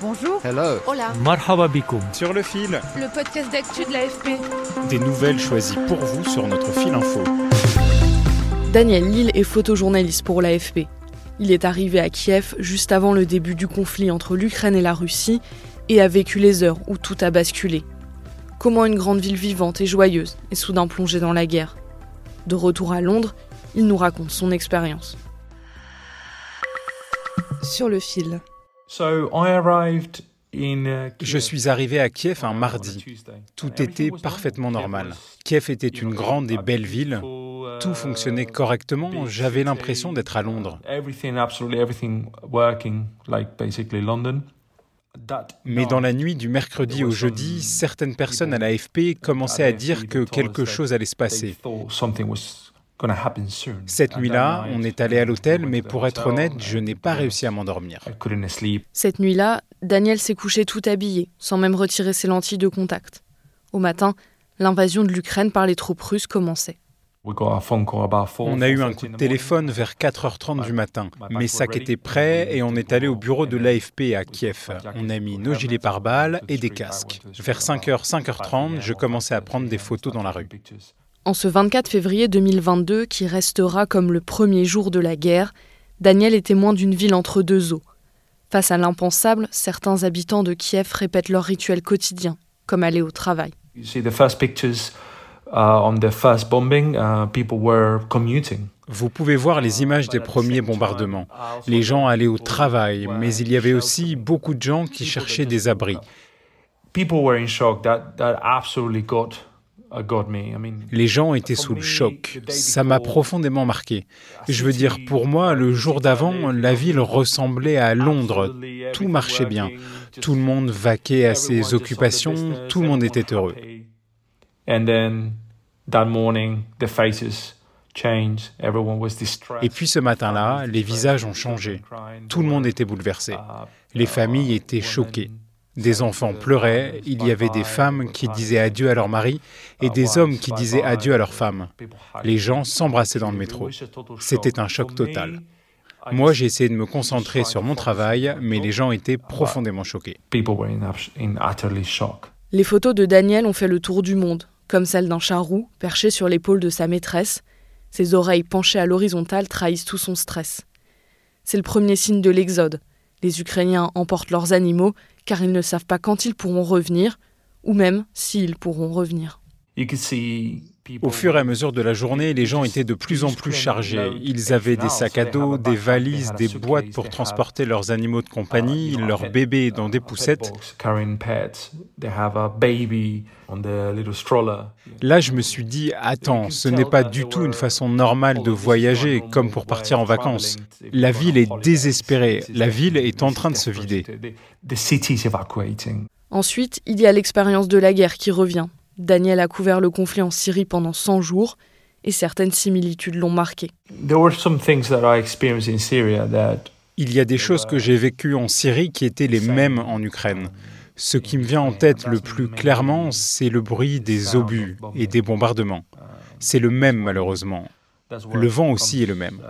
Bonjour. Hello. Hola. Marhaba bikoum. Sur le fil, Le podcast d'actu de l'AFP. des nouvelles choisies pour vous sur notre fil info. Daniel Lille est photojournaliste pour l'AFP. Il est arrivé à Kiev juste avant le début du conflit entre l'Ukraine et la Russie et a vécu les heures où tout a basculé. Comment une grande ville vivante et joyeuse est soudain plongée dans la guerre? De retour à Londres, il nous raconte son expérience. Sur le fil. Je suis arrivé à Kiev un mardi. Tout était parfaitement normal. Kiev était une grande et belle ville. Tout fonctionnait correctement. J'avais l'impression d'être à Londres. Mais dans la nuit du mercredi au jeudi, certaines personnes à l'AFP commençaient à dire que quelque chose allait se passer. Cette nuit-là, on est allé à l'hôtel, mais pour être honnête, je n'ai pas réussi à m'endormir. Cette nuit-là, Daniel s'est couché tout habillé, sans même retirer ses lentilles de contact. Au matin, l'invasion de l'Ukraine par les troupes russes commençait. On a eu un coup de téléphone vers 4h30 du matin. Mes sacs étaient prêts et on est allé au bureau de l'AFP à Kiev. On a mis nos gilets pare-balles et des casques. Vers 5h, 5h30, je commençais à prendre des photos dans la rue. En ce 24 février 2022, qui restera comme le premier jour de la guerre, Daniel est témoin d'une ville entre deux eaux. Face à l'impensable, certains habitants de Kiev répètent leur rituel quotidien, comme aller au travail. Vous pouvez voir les images des premiers bombardements. Les gens allaient au travail, mais il y avait aussi beaucoup de gens qui cherchaient des abris. Les gens étaient sous le choc. Ça m'a profondément marqué. Je veux dire, pour moi, le jour d'avant, la ville ressemblait à Londres. Tout marchait bien. Tout le monde vaquait à ses occupations. Tout le monde était heureux. Et puis ce matin-là, les visages ont changé. Tout le monde était bouleversé. Les familles étaient choquées. Des enfants pleuraient, il y avait des femmes qui disaient adieu à leur mari et des hommes qui disaient adieu à leur femme. Les gens s'embrassaient dans le métro. C'était un choc total. Moi, j'ai essayé de me concentrer sur mon travail, mais les gens étaient profondément choqués. Les photos de Daniel ont fait le tour du monde, comme celle d'un charroux perché sur l'épaule de sa maîtresse. Ses oreilles penchées à l'horizontale trahissent tout son stress. C'est le premier signe de l'exode. Les Ukrainiens emportent leurs animaux car ils ne savent pas quand ils pourront revenir, ou même s'ils pourront revenir. Au fur et à mesure de la journée, les gens étaient de plus en plus chargés. Ils avaient des sacs à dos, des valises, des boîtes pour transporter leurs animaux de compagnie, leurs bébés dans des poussettes. Là, je me suis dit, attends, ce n'est pas du tout une façon normale de voyager comme pour partir en vacances. La ville est désespérée, la ville est en train de se vider. Ensuite, il y a l'expérience de la guerre qui revient. Daniel a couvert le conflit en Syrie pendant 100 jours et certaines similitudes l'ont marqué. Il y a des choses que j'ai vécues en Syrie qui étaient les mêmes en Ukraine. Ce qui me vient en tête le plus clairement, c'est le bruit des obus et des bombardements. C'est le même malheureusement. Le vent aussi est le même.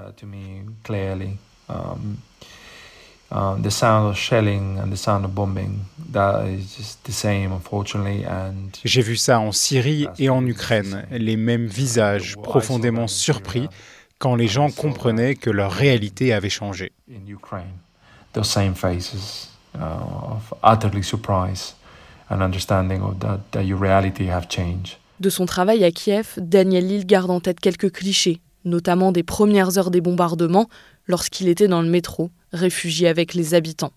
J'ai vu ça en Syrie et en Ukraine, les mêmes visages profondément surpris quand les gens comprenaient que leur réalité avait changé. De son travail à Kiev, Daniel Lille garde en tête quelques clichés, notamment des premières heures des bombardements lorsqu'il était dans le métro, réfugié avec les habitants.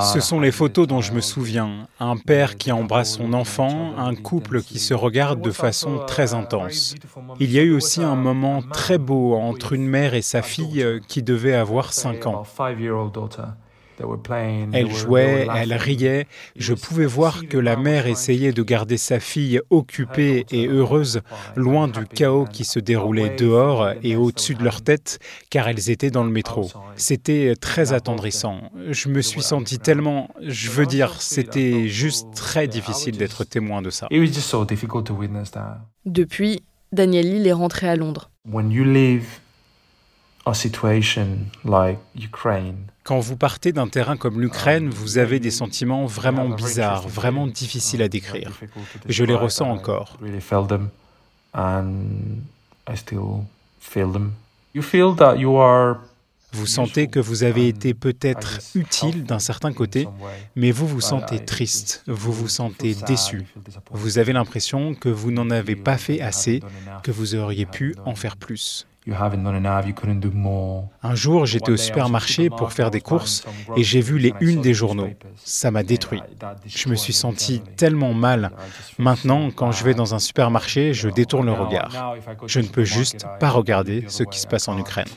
Ce sont les photos dont je me souviens. Un père qui embrasse son enfant, un couple qui se regarde de façon très intense. Il y a eu aussi un moment très beau entre une mère et sa fille euh, qui devait avoir 5 ans. Elle jouait, elle riait. Je pouvais voir que la mère essayait de garder sa fille occupée et heureuse, loin du chaos qui se déroulait dehors et au-dessus de leur tête, car elles étaient dans le métro. C'était très attendrissant. Je me suis senti tellement... Je veux dire, c'était juste très difficile d'être témoin de ça. Depuis, Daniel Hill est rentré à Londres. Quand vous partez d'un terrain comme l'Ukraine, vous avez des sentiments vraiment bizarres, vraiment difficiles à décrire. Je les ressens encore. Vous sentez que vous avez été peut-être utile d'un certain côté, mais vous vous sentez triste, vous vous sentez déçu. Vous avez l'impression que vous n'en avez pas fait assez, que vous auriez pu en faire plus. Un jour, j'étais au supermarché pour faire des courses et j'ai vu les unes des journaux. Ça m'a détruit. Je me suis senti tellement mal. Maintenant, quand je vais dans un supermarché, je détourne le regard. Je ne peux juste pas regarder ce qui se passe en Ukraine.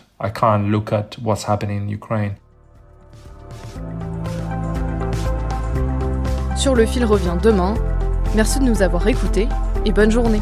Sur le fil revient demain. Merci de nous avoir écoutés et bonne journée.